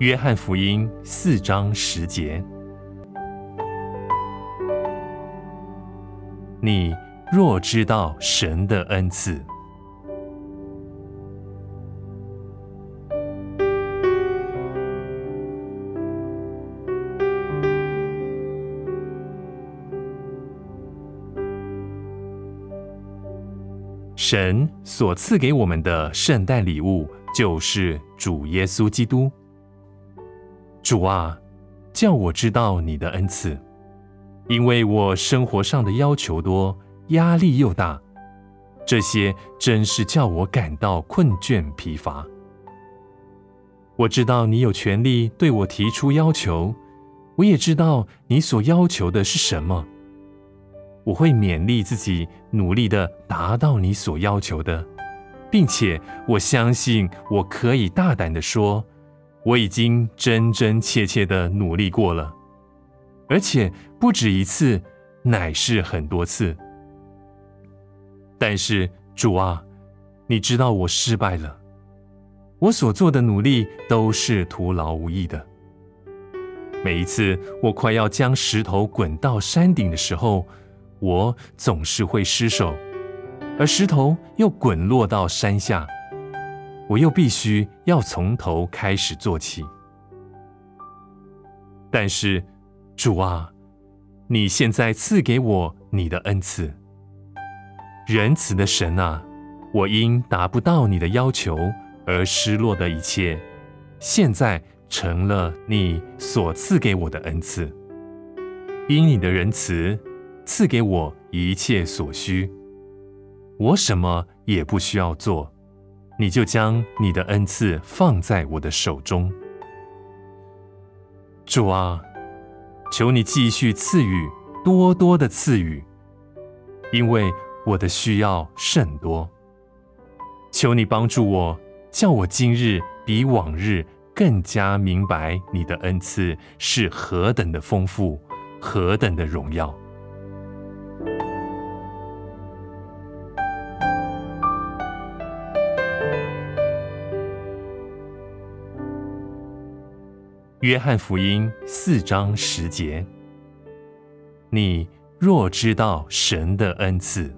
约翰福音四章十节：你若知道神的恩赐，神所赐给我们的圣诞礼物，就是主耶稣基督。主啊，叫我知道你的恩赐，因为我生活上的要求多，压力又大，这些真是叫我感到困倦疲乏。我知道你有权利对我提出要求，我也知道你所要求的是什么。我会勉励自己，努力的达到你所要求的，并且我相信我可以大胆的说，我已经真真切切的努力过了，而且不止一次，乃是很多次。但是主啊，你知道我失败了，我所做的努力都是徒劳无益的。每一次我快要将石头滚到山顶的时候，我总是会失手，而石头又滚落到山下，我又必须要从头开始做起。但是，主啊，你现在赐给我你的恩赐，仁慈的神啊，我因达不到你的要求而失落的一切，现在成了你所赐给我的恩赐，因你的仁慈。赐给我一切所需，我什么也不需要做，你就将你的恩赐放在我的手中。主啊，求你继续赐予，多多的赐予，因为我的需要甚多。求你帮助我，叫我今日比往日更加明白你的恩赐是何等的丰富，何等的荣耀。约翰福音四章十节：你若知道神的恩赐。